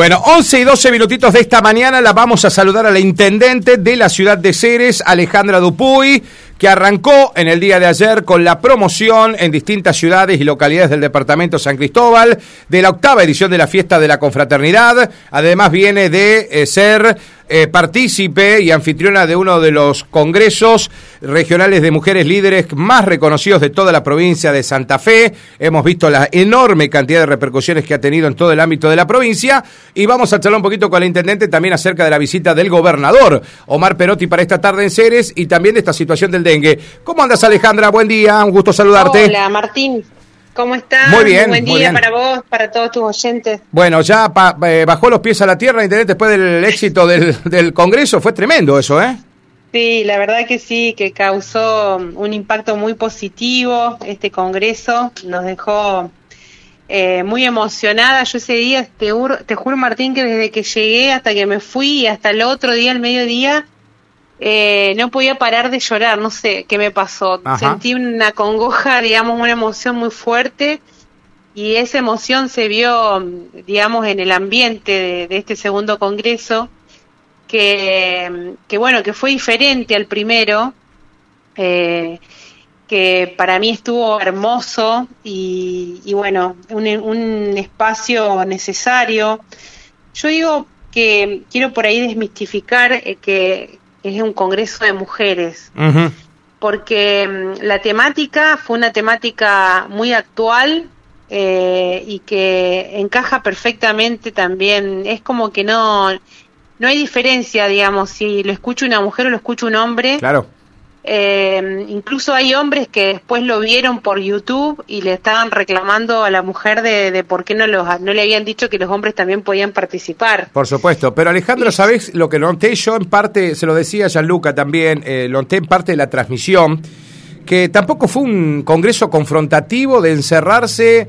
Bueno, 11 y 12 minutitos de esta mañana la vamos a saludar a la intendente de la ciudad de Ceres, Alejandra Dupuy, que arrancó en el día de ayer con la promoción en distintas ciudades y localidades del departamento San Cristóbal de la octava edición de la fiesta de la confraternidad. Además viene de eh, ser eh, partícipe y anfitriona de uno de los congresos regionales de mujeres líderes más reconocidos de toda la provincia de Santa Fe. Hemos visto la enorme cantidad de repercusiones que ha tenido en todo el ámbito de la provincia y vamos a charlar un poquito con la intendente también acerca de la visita del gobernador Omar Perotti para esta tarde en Ceres y también de esta situación del ¿Cómo andas Alejandra? Buen día, un gusto saludarte. Hola Martín. ¿Cómo estás? Muy bien. buen muy día bien. para vos, para todos tus oyentes. Bueno, ya pa- eh, bajó los pies a la tierra, Internet, después del éxito del, del Congreso. Fue tremendo eso, ¿eh? Sí, la verdad que sí, que causó un impacto muy positivo este congreso. Nos dejó eh, muy emocionada. Yo ese día, te, juro- te juro Martín, que desde que llegué hasta que me fui y hasta el otro día, al mediodía, eh, no podía parar de llorar. No sé qué me pasó. Ajá. Sentí una congoja, digamos, una emoción muy fuerte. y esa emoción se vio, digamos, en el ambiente de, de este segundo congreso, que, que, bueno, que fue diferente al primero, eh, que para mí estuvo hermoso y, y bueno, un, un espacio necesario. Yo digo que quiero por ahí desmistificar eh, que es un congreso de mujeres, porque mm, la temática fue una temática muy actual eh, y que encaja perfectamente también. Es como que no, no hay diferencia, digamos, si lo escucha una mujer o lo escucha un hombre. Claro. Eh, incluso hay hombres que después lo vieron por YouTube y le estaban reclamando a la mujer de, de por qué no, los, no le habían dicho que los hombres también podían participar. Por supuesto, pero Alejandro, ¿sabés lo que noté yo en parte, se lo decía Gianluca también, eh, lo noté en parte de la transmisión, que tampoco fue un congreso confrontativo de encerrarse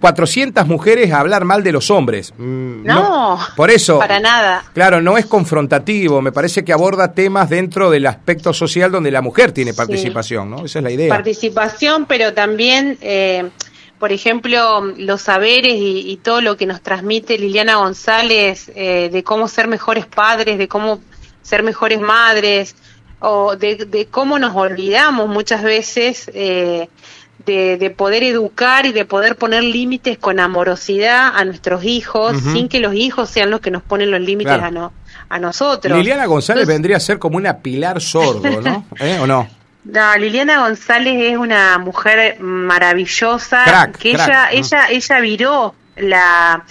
400 mujeres a hablar mal de los hombres. Mm, No, por eso, para nada. claro, no es confrontativo, me parece que aborda temas dentro del aspecto social donde la mujer tiene Sí. participación, ¿no? Esa es la idea. participación, pero también, eh, por ejemplo, los saberes y, y todo lo que nos transmite Liliana González eh, de cómo ser mejores padres, de cómo ser mejores madres, o de, de cómo nos olvidamos muchas veces eh, de, de poder educar y de poder poner límites con amorosidad a nuestros hijos, sin que los hijos sean los que nos ponen los límites Claro. a, no, a nosotros. Liliana González Entonces- vendría a ser como una pilar sordo, ¿no? ¿Eh? ¿O no? No, Liliana González es una mujer maravillosa Crack, que crack, ella ¿no? ella ella viró la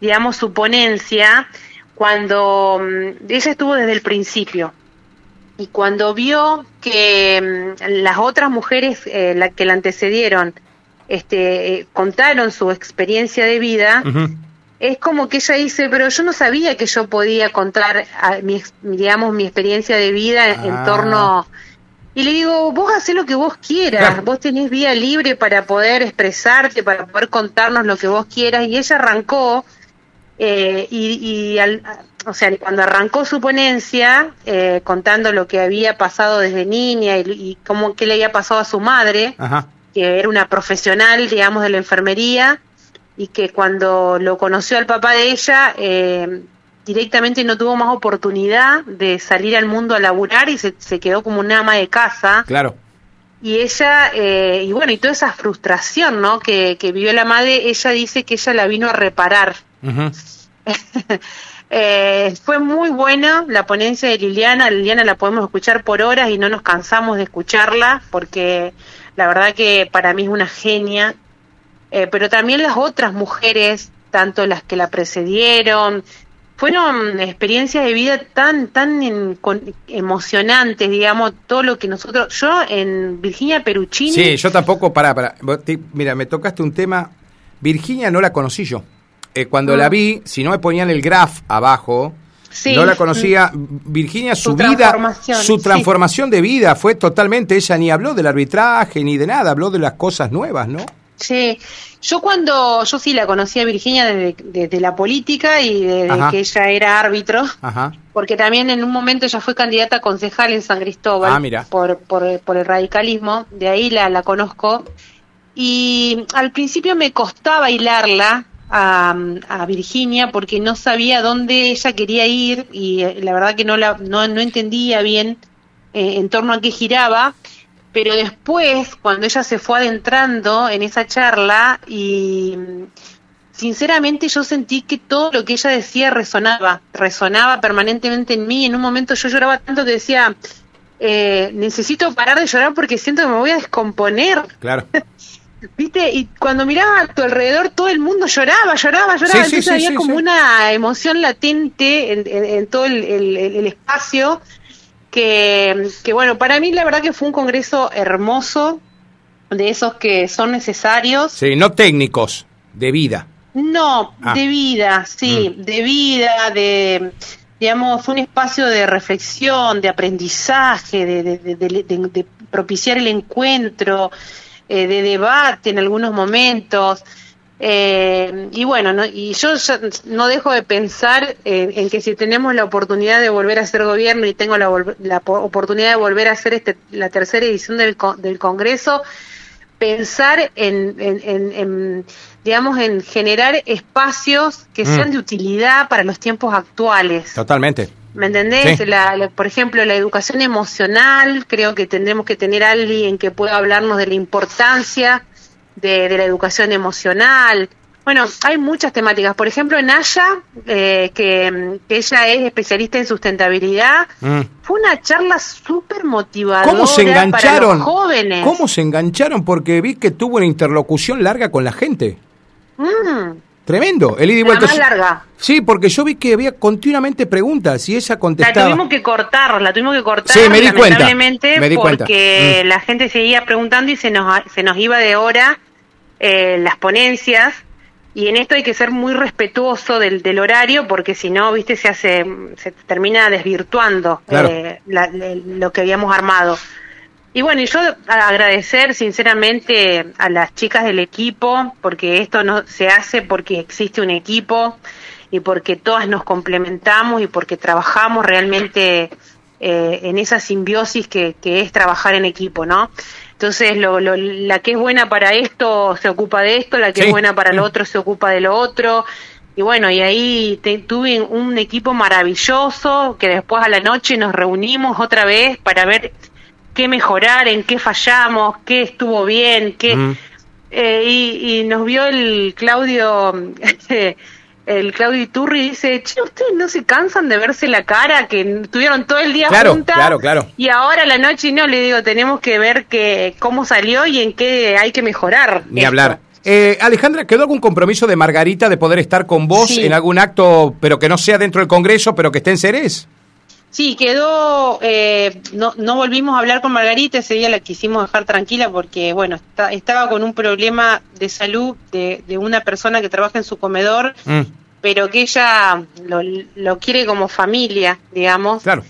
digamos su ponencia cuando mm, ella estuvo desde el principio y cuando vio que mm, las otras mujeres eh, la que la antecedieron este eh, contaron su experiencia de vida es como que ella dice, pero yo no sabía que yo podía contar, a mi, digamos, mi experiencia de vida en- Ah. en torno... Y le digo, vos hacés lo que vos quieras, Claro. vos tenés vía libre para poder expresarte, para poder contarnos lo que vos quieras. Y ella arrancó, eh, y, y al- o sea, cuando arrancó su ponencia, eh, contando lo que había pasado desde niña y, y cómo qué le había pasado a su madre, Ajá. que era una profesional, digamos, de la enfermería y que cuando lo conoció al papá de ella, eh, directamente no tuvo más oportunidad de salir al mundo a laburar y se, se quedó como una ama de casa. Claro. Y ella, eh, y bueno, y toda esa frustración, ¿no? Que, que vivió la madre, ella dice que ella la vino a reparar. Ujú. Eh, fue muy buena la ponencia de Liliana. Liliana la podemos escuchar por horas y no nos cansamos de escucharla porque la verdad que para mí es una genia. Eh, pero también las otras mujeres, tanto las que la precedieron, fueron experiencias de vida tan tan en- emocionantes, digamos, todo lo que nosotros. Yo en Virginia Peruccini. Sí, yo tampoco, pará, pará. Mira, me tocaste un tema. Virginia no la conocí yo. Eh, cuando Mm. la vi, si no me ponían el graph abajo, Sí. no la conocía. Virginia, su, Su vida, transformación, su sí. transformación de vida fue totalmente. Ella ni habló del arbitraje ni de nada, habló de las cosas nuevas, ¿no? Sí, yo cuando, yo sí la conocí a Virginia desde, desde la política y desde Ajá. que ella era árbitro, Ajá. porque también en un momento ella fue candidata a concejal en San Cristóbal Ah, mira. Por, por, por el radicalismo, de ahí la, la conozco. Y al principio me costaba hilarla, a, Virginia porque no sabía dónde ella quería ir y eh, la verdad que no, la, no, entendía bien eh, en torno a qué giraba. Pero después, cuando ella se fue adentrando en esa charla y sinceramente yo sentí que todo lo que ella decía resonaba, resonaba permanentemente en mí. En un momento yo lloraba tanto que decía, eh, necesito parar de llorar porque siento que me voy a descomponer. Claro. ¿Viste? Y cuando miraba a tu alrededor, todo el mundo lloraba, lloraba, lloraba. Entonces había como una emoción latente en, todo el, espacio. Que, que, bueno, para mí la verdad que fue un congreso hermoso, de esos que son necesarios. Sí, no técnicos, de vida. No, ah. de vida, sí, mm. de vida, de, digamos, un espacio de reflexión, de aprendizaje, de, de propiciar el encuentro. Eh, de debate en algunos momentos. Eh, y bueno, no, y yo no dejo de pensar en, que si tenemos la oportunidad de volver a ser gobierno y tengo la, la oportunidad de volver a hacer este, la tercera edición del, del Congreso, pensar en, en, digamos, en generar espacios que sean mm. de utilidad para los tiempos actuales. Totalmente. ¿Me entendés? por ejemplo, la educación emocional, creo que tendremos que tener alguien que pueda hablarnos de la importancia de, la educación emocional. Bueno, hay muchas temáticas. Por ejemplo, en Aya, eh, que, ella es especialista en sustentabilidad, mm. fue una charla súper motivadora ¿Cómo se engancharon? para los jóvenes. ¿Cómo se engancharon? Porque vi que tuvo una interlocución larga con la gente. Mm. Tremendo, el ida y vuelta. más larga. Sí, porque yo vi que había continuamente preguntas y ella contestaba. La tuvimos que cortar, la tuvimos que cortar. Sí, me di cuenta. Me di porque mm. la gente seguía preguntando y se nos, se nos iba de hora eh, las ponencias. Y en esto hay que ser muy respetuoso del, del horario porque si no, viste, se hace, se termina desvirtuando eh, lo que habíamos armado. Y bueno, yo agradecer sinceramente a las chicas del equipo, porque esto no se hace porque existe un equipo y porque todas nos complementamos y porque trabajamos realmente eh, en esa simbiosis que, es trabajar en equipo, ¿no? Entonces, lo, la que es buena para esto se ocupa de esto, la que es buena para lo otro se ocupa de lo otro. Y bueno, y ahí tuve un equipo maravilloso que después a la noche nos reunimos otra vez para ver qué mejorar, en qué fallamos, qué estuvo bien, qué... Eh, y, nos vio el Claudio, el Claudio Iturri y dice, che, ustedes no se cansan de verse la cara, que estuvieron todo el día claro, juntas. Claro, claro. Y ahora la noche no, le digo, tenemos que ver que, cómo salió y en qué hay que mejorar. Ni hablar. Eh, Alejandra, ¿quedó algún compromiso de Margarita de poder estar con vos en algún acto, pero que no sea dentro del Congreso, pero que esté en Ceres? Sí, quedó, eh, no, no volvimos a hablar con Margarita, ese día la quisimos dejar tranquila porque, bueno, estaba con un problema de salud de, una persona que trabaja en su comedor, mm. pero que ella lo, quiere como familia, digamos. Claro.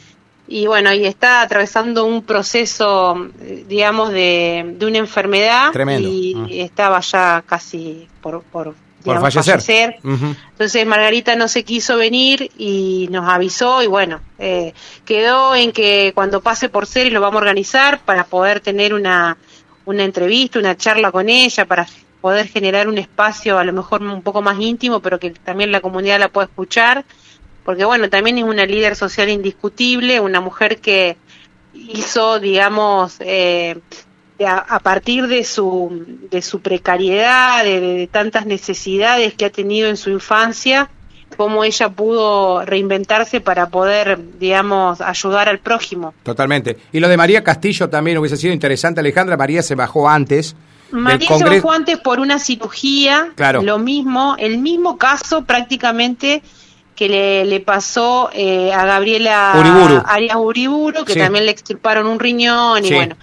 Y bueno, y está atravesando un proceso, digamos, de, de una enfermedad. Tremendo. Y mm. estaba ya casi por, por por fallecer. Entonces Margarita no se quiso venir y nos avisó y bueno, eh, quedó en que cuando pase por y lo vamos a organizar para poder tener una, una entrevista, una charla con ella, para poder generar un espacio a lo mejor un poco más íntimo, pero que también la comunidad la pueda escuchar, porque bueno, también es una líder social indiscutible, una mujer que hizo, digamos, eh, a, partir de su, de su precariedad, de, tantas necesidades que ha tenido en su infancia, cómo ella pudo reinventarse para poder, digamos, ayudar al prójimo. Totalmente. Y lo de María Castillo también hubiese sido interesante, Alejandra. María se bajó antes. María se bajó antes por una cirugía. Claro. Lo mismo, el mismo caso prácticamente que le, le pasó eh, a Gabriela Arias Uriburu, que también le extirparon un riñón y bueno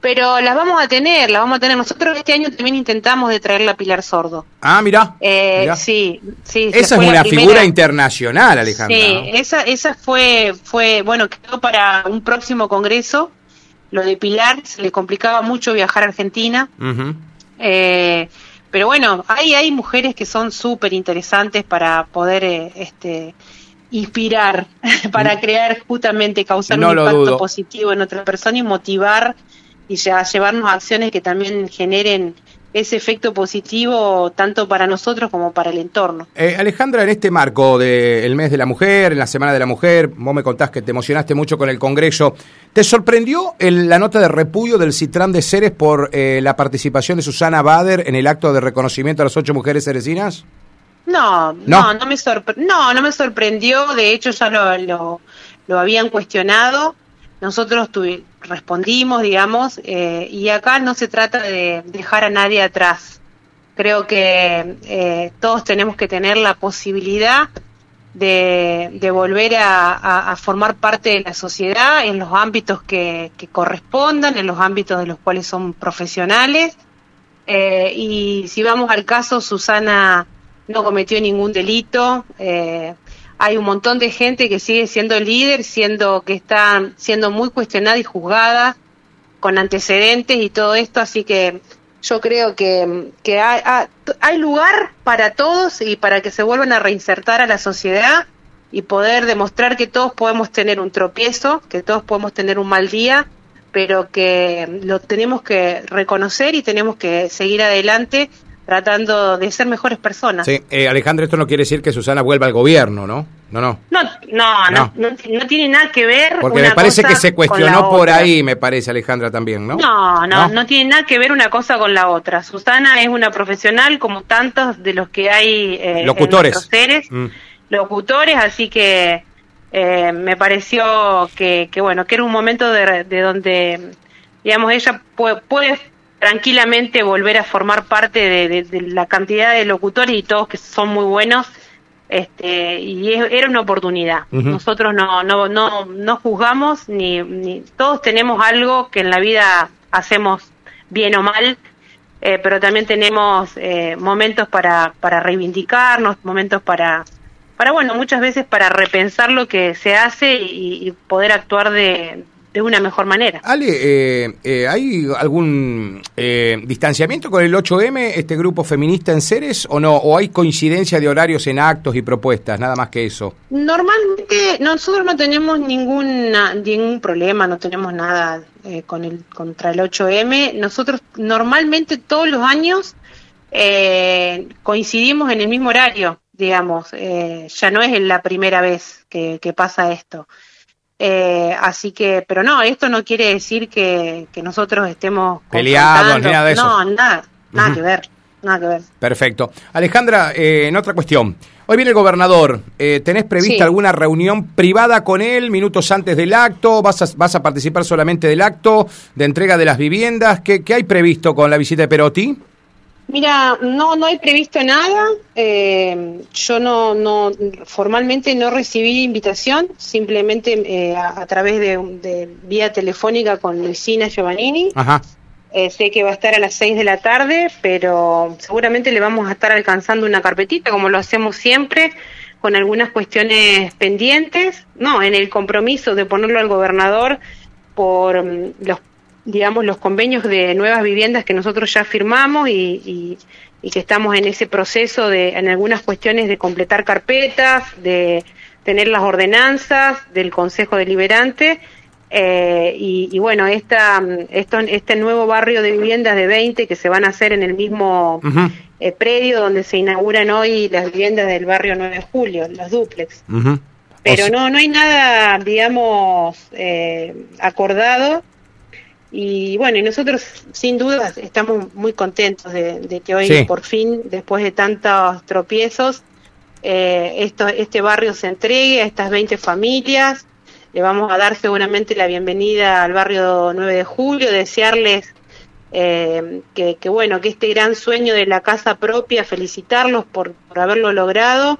pero las vamos a tener, las vamos a tener. Nosotros este año también intentamos de traer la Pilar Sordo. Ah, mira. Eh, sí, sí. Esa es una figura internacional, Alejandra. Sí, esa, esa fue, fue, bueno, quedó para un próximo congreso. Lo de Pilar se le complicaba mucho viajar a Argentina. eh, pero bueno, hay, hay mujeres que son súper interesantes para poder eh, este, inspirar, para mm. crear justamente, causar un impacto positivo en otra persona y motivar y ya llevarnos acciones que también generen ese efecto positivo tanto para nosotros como para el entorno. Eh, Alejandra, en este marco del mes de la mujer, en la Semana de la Mujer, vos me contás que te emocionaste mucho con el Congreso, ¿te sorprendió la nota de repudio del Citran de Ceres por eh, la participación de Susana Bader en el acto de reconocimiento a las ocho mujeres ceresinas? No, no, no, me, no, no me sorprendió, de hecho ya lo, lo, lo habían cuestionado, nosotros respondimos, digamos, eh, y acá no se trata de dejar a nadie atrás. Creo que eh, todos tenemos que tener la posibilidad de, volver a, formar parte de la sociedad en los ámbitos que, correspondan, en los ámbitos de los cuales son profesionales. Eh, y si vamos al caso, Susana no cometió ningún delito hay un montón de gente que sigue siendo líder, siendo que está siendo muy cuestionada y juzgada con antecedentes y todo esto, así que yo creo que, que hay, hay, lugar para todos y para que se vuelvan a reinsertar a la sociedad y poder demostrar que todos podemos tener un tropiezo, que todos podemos tener un mal día, pero que lo tenemos que reconocer y tenemos que seguir adelante tratando de ser mejores personas. Sí, eh, Alejandra, esto no quiere decir que Susana vuelva al gobierno, ¿no? No, no. No, no, no, no, tiene nada que ver. Porque me parece que se cuestionó por ahí, me parece, Alejandra, también, ¿no? ¿no? No, no, tiene nada que ver una cosa con la otra. Susana es una profesional como tantos de los que hay eh, locutores. En seres, mm. locutores, así que eh, me pareció que, que, bueno, que era un momento de, de donde, digamos, ella puede, puede tranquilamente volver a formar parte de, la cantidad de locutores y todos que son muy buenos este y era una oportunidad. Nosotros no no no no juzgamos ni, ni todos tenemos algo que en la vida hacemos bien o mal eh, pero también tenemos eh, momentos para para reivindicarnos momentos para para bueno muchas veces para repensar lo que se hace y poder actuar de, de una mejor manera. Ale, eh, eh, ¿hay algún eh, distanciamiento con el 8M, este grupo feminista en Ceres, o no? ¿O hay coincidencia de horarios en actos y propuestas, nada más que eso? Normalmente nosotros no tenemos ninguna, ningún problema, no tenemos nada con el, contra el 8M. Nosotros normalmente todos los años coincidimos en el mismo horario, digamos. ya no es la primera vez que pasa esto. Eh, así que, pero no, esto no quiere decir que, nosotros estemos peleados, nada de eso. No, nada, nada que ver, nada que ver. Perfecto. Alejandra, eh, en otra cuestión. Hoy viene el gobernador. Eh, ¿Tenés prevista alguna reunión privada con él minutos antes del acto? ¿Vas a, vas a participar solamente del acto de entrega de las viviendas? ¿Qué, qué hay previsto con la visita de Perotti? Mira, no, no hay previsto nada. Eh, yo no, no, formalmente no recibí invitación, simplemente eh, a, través de, vía telefónica con Luisina Giovannini. Eh, sé que va a estar a las 6 de la tarde, pero seguramente le vamos a estar alcanzando una carpetita, como lo hacemos siempre, con algunas cuestiones pendientes. No, en el compromiso de ponerlo al gobernador por mm, los digamos, los convenios de nuevas viviendas que nosotros ya firmamos y, y, que estamos en ese proceso de, en algunas cuestiones, de completar carpetas, de tener las ordenanzas del Consejo Deliberante. Eh, y, bueno, esta, esto, este nuevo barrio de viviendas de 20 que se van a hacer en el mismo eh, predio donde se inauguran hoy las viviendas del barrio 9 de julio, los duplex. Pero no, no hay nada, digamos, eh, acordado y bueno, y nosotros sin duda estamos muy contentos de, que hoy por fin, después de tantos tropiezos, eh, esto, este barrio se entregue a estas 20 familias. Le vamos a dar seguramente la bienvenida al barrio 9 de julio, desearles eh, que, bueno, que este gran sueño de la casa propia, felicitarlos por, por haberlo logrado,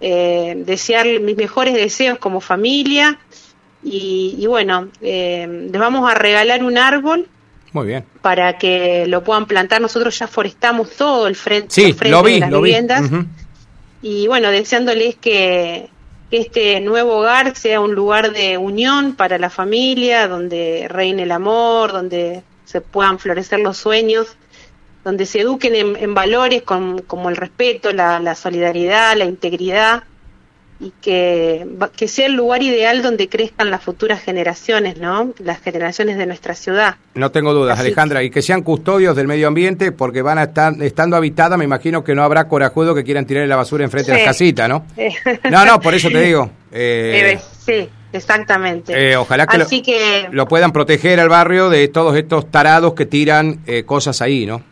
eh, desear mis mejores deseos como familia y, bueno, eh, les vamos a regalar un árbol. Muy bien. Para que lo puedan plantar. Nosotros ya forestamos todo el frente, de las viviendas. Y bueno, deseándoles que, este nuevo hogar sea un lugar de unión para la familia, donde reine el amor, donde se puedan florecer los sueños, donde se eduquen en, valores como el respeto, la solidaridad, la integridad y que, que sea el lugar ideal donde crezcan las futuras generaciones, ¿no? Las generaciones de nuestra ciudad. No tengo dudas, Alejandra, y que sean custodios del medio ambiente porque van a estar, estando habitada, me imagino que no habrá corajudo que quieran tirar la basura enfrente de las casitas, ¿no? no, no, por eso te digo. Eh, sí, exactamente. Eh, ojalá que, Así lo, que lo puedan proteger al barrio de todos estos tarados que tiran eh, cosas ahí, ¿no?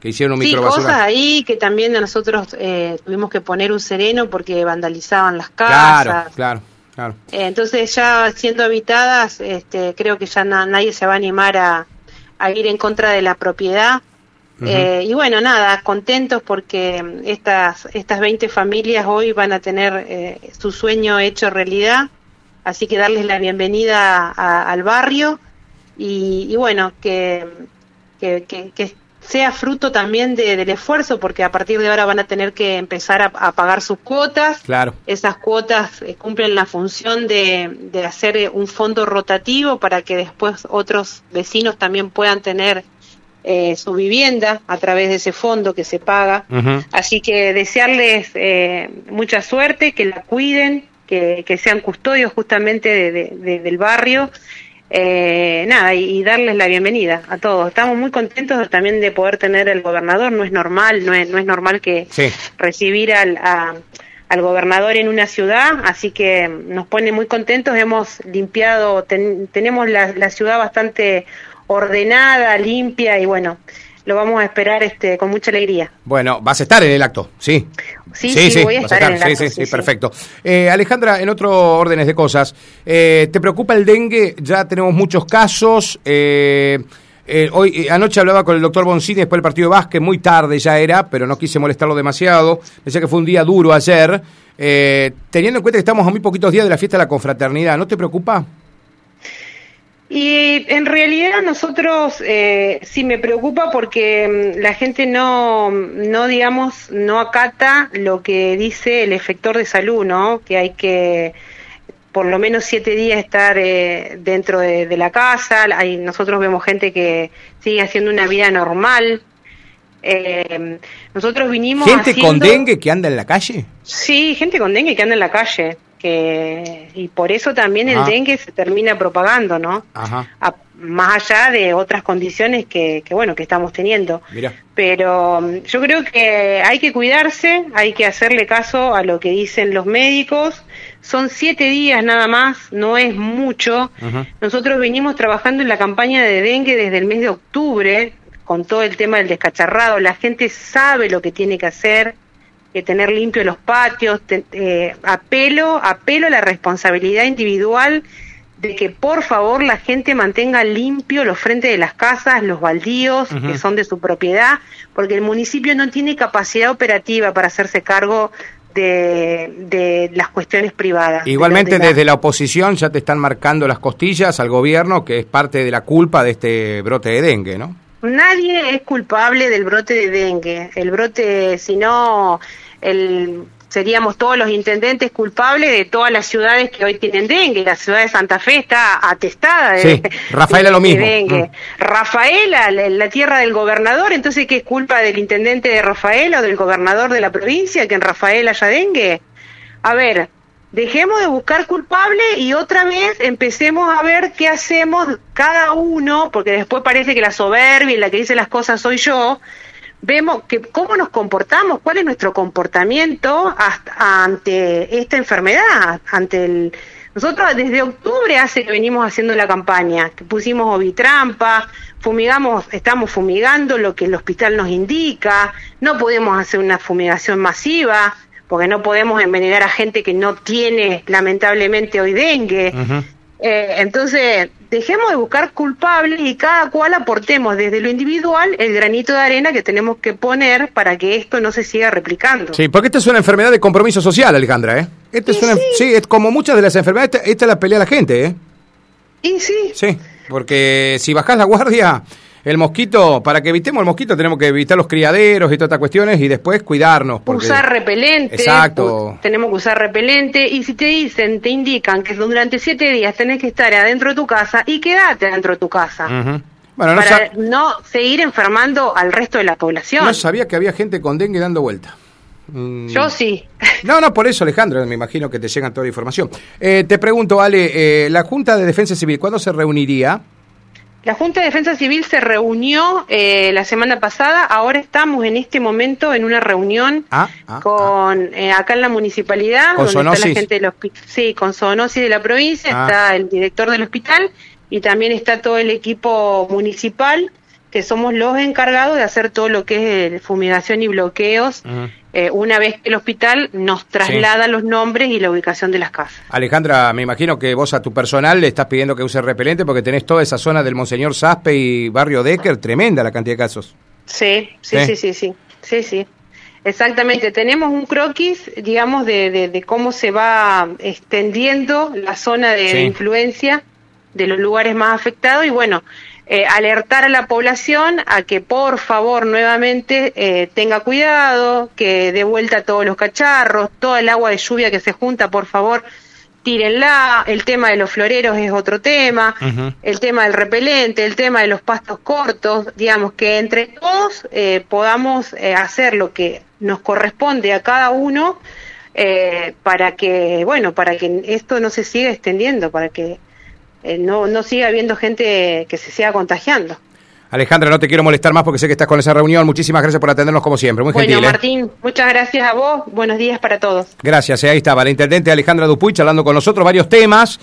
Que hicieron un sí, cosas ahí que también nosotros eh, tuvimos que poner un sereno porque vandalizaban las casas. Claro, claro, claro. Eh, entonces ya siendo habitadas, este, creo que ya nadie se va a animar a, ir en contra de la propiedad. Eh, y bueno, nada, contentos porque estas, estas 20 familias hoy van a tener su sueño hecho realidad. Así que darles la bienvenida al barrio y, bueno, que, que, que, sea fruto también del esfuerzo, porque a partir de ahora van a tener que empezar a, pagar sus cuotas. Claro. Esas cuotas eh, cumplen la función de, de, hacer eh, un fondo rotativo para que después otros vecinos también puedan tener eh, su vivienda a través de ese fondo que se paga. Así que desearles mucha suerte, que la cuiden, que, que sean custodios justamente del barrio eh, nada, y, darles la bienvenida a todos. Estamos muy contentos también de poder tener el gobernador, no es normal, no es, no es normal que recibir al, al gobernador en una ciudad, así que nos pone muy contentos, hemos limpiado, tenemos la, la ciudad bastante ordenada, limpia y bueno, lo vamos a esperar este, con mucha alegría. Bueno, vas a estar en el acto, sí. Sí, sí, voy a estar, en el acto. Sí, sí, sí, perfecto. Eh, Alejandra, en otro órdenes de cosas, eh, ¿te preocupa el dengue? Ya tenemos muchos casos. Eh, hoy Anoche hablaba con el doctor Boncini después del partido de básquet, muy tarde ya era, pero no quise molestarlo demasiado. Decía que fue un día duro ayer. teniendo en cuenta que estamos a muy poquitos días de la fiesta de la confraternidad, ¿no te preocupa? Y en realidad nosotros eh, sí me preocupa porque mm, la gente no, no, digamos, no acata lo que dice el efector de salud, ¿no? Que hay que por lo menos siete días estar eh, dentro de, la casa. Hay, nosotros vemos gente que sigue haciendo una vida normal. Eh, nosotros vinimos. ¿Gente con dengue que anda en la calle? Sí, gente con dengue que anda en la calle que y por eso también el ah. dengue se termina propagando, ¿no? más allá de otras condiciones que, que bueno que estamos teniendo. Pero mm, yo creo que hay que cuidarse, hay que hacerle caso a lo que dicen los médicos. Son siete días nada más, no es mucho. Nosotros venimos trabajando en la campaña de dengue desde el mes de octubre con todo el tema del descacharrado. La gente sabe lo que tiene que hacer que tener limpios los patios, eh, apelo, apelo a la responsabilidad individual de que por favor la gente mantenga limpio los frentes de las casas, los baldíos que son de su propiedad, porque el municipio no tiene capacidad operativa para hacerse cargo de, de las cuestiones privadas. Igualmente desde la oposición ya te están marcando las costillas al gobierno que es parte de la culpa de este brote de dengue, ¿no? Nadie es culpable del brote de dengue. El brote, si no, el, seríamos todos los intendentes culpables de todas las ciudades que hoy tienen dengue. La ciudad de Santa Fe está atestada de, sí, Rafaela lo mismo. dengue. Mm. Rafaela, la, tierra del gobernador, entonces, ¿qué es culpa del intendente de Rafaela o del gobernador de la provincia que en Rafaela haya dengue? A ver, Dejemos de buscar culpables y otra vez empecemos a ver qué hacemos cada uno, porque después parece que la soberbia y la que dice las cosas soy yo. Vemos que cómo nos comportamos, cuál es nuestro comportamiento hasta, ante esta enfermedad, ante el nosotros desde octubre hace que venimos haciendo la campaña, que pusimos ovitrampa, fumigamos, estamos fumigando lo que el hospital nos indica, no podemos hacer una fumigación masiva, porque no podemos envenenar a gente que no tiene lamentablemente hoy dengue. Eh, entonces, dejemos de buscar culpables y cada cual aportemos desde lo individual el granito de arena que tenemos que poner para que esto no se siga replicando. Sí, porque esta es una enfermedad de compromiso social, Alejandra, ¿eh? Esta es una, sí. es como muchas de las enfermedades, esta, es la pelea la gente, ¿eh? Y sí. Sí, porque si bajás la guardia el mosquito, para que evitemos el mosquito, tenemos que evitar los criaderos y todas estas cuestiones y después cuidarnos. Usar repelente. Exacto. Tenemos que usar repelente. Y si te dicen, te indican que durante siete días tenés que estar adentro de tu casa y quédate adentro de tu casa. bueno, no para no seguir enfermando al resto de la población. No sabía que había gente con dengue dando vuelta. Mm. Yo sí. No, no, por eso, Alejandro, me imagino que te llegan toda la información. Eh, te pregunto, Ale, eh, ¿la Junta de Defensa Civil cuándo se reuniría? La Junta de Defensa Civil se reunió eh, la semana pasada, ahora estamos en este momento en una reunión ah, ah, con ah. acá en la municipalidad, ¿Con donde está la gente del hospital, sí, con Zoonosis de la provincia, está el director del hospital y también está todo el equipo municipal que somos los encargados de hacer todo lo que es fumigación y bloqueos. Eh, una vez que el hospital nos traslada los nombres y la ubicación de las casas. Alejandra, me imagino que vos a tu personal le estás pidiendo que use repelente porque tenés toda esa zona del Monseñor Saspe y Barrio Decker, tremenda la cantidad de casos. Sí, sí, sí, sí, sí, sí, sí. Exactamente, tenemos un croquis, digamos, de, de, cómo se va extendiendo la zona de influencia de los lugares más afectados y bueno, eh, alertar a la población a que por favor nuevamente eh, tenga cuidado, que dé vuelta todos los cacharros, toda el agua de lluvia que se junta, por favor, tírenla, el tema de los floreros es otro tema, el tema del repelente, el tema de los pastos cortos, digamos que entre todos eh, podamos hacer lo que nos corresponde a cada uno para que, bueno, para que esto no se siga extendiendo, para que eh, no, no siga habiendo gente que se siga contagiando. Alejandra, no te quiero molestar más porque sé que estás con esa reunión. Muchísimas gracias por atendernos como siempre. Muy bueno, gentil. ¿eh? Martín, muchas gracias a vos. Buenos días para todos. Gracias. Eh, ahí estaba la intendente Alejandra Dupuy charlando con nosotros varios temas.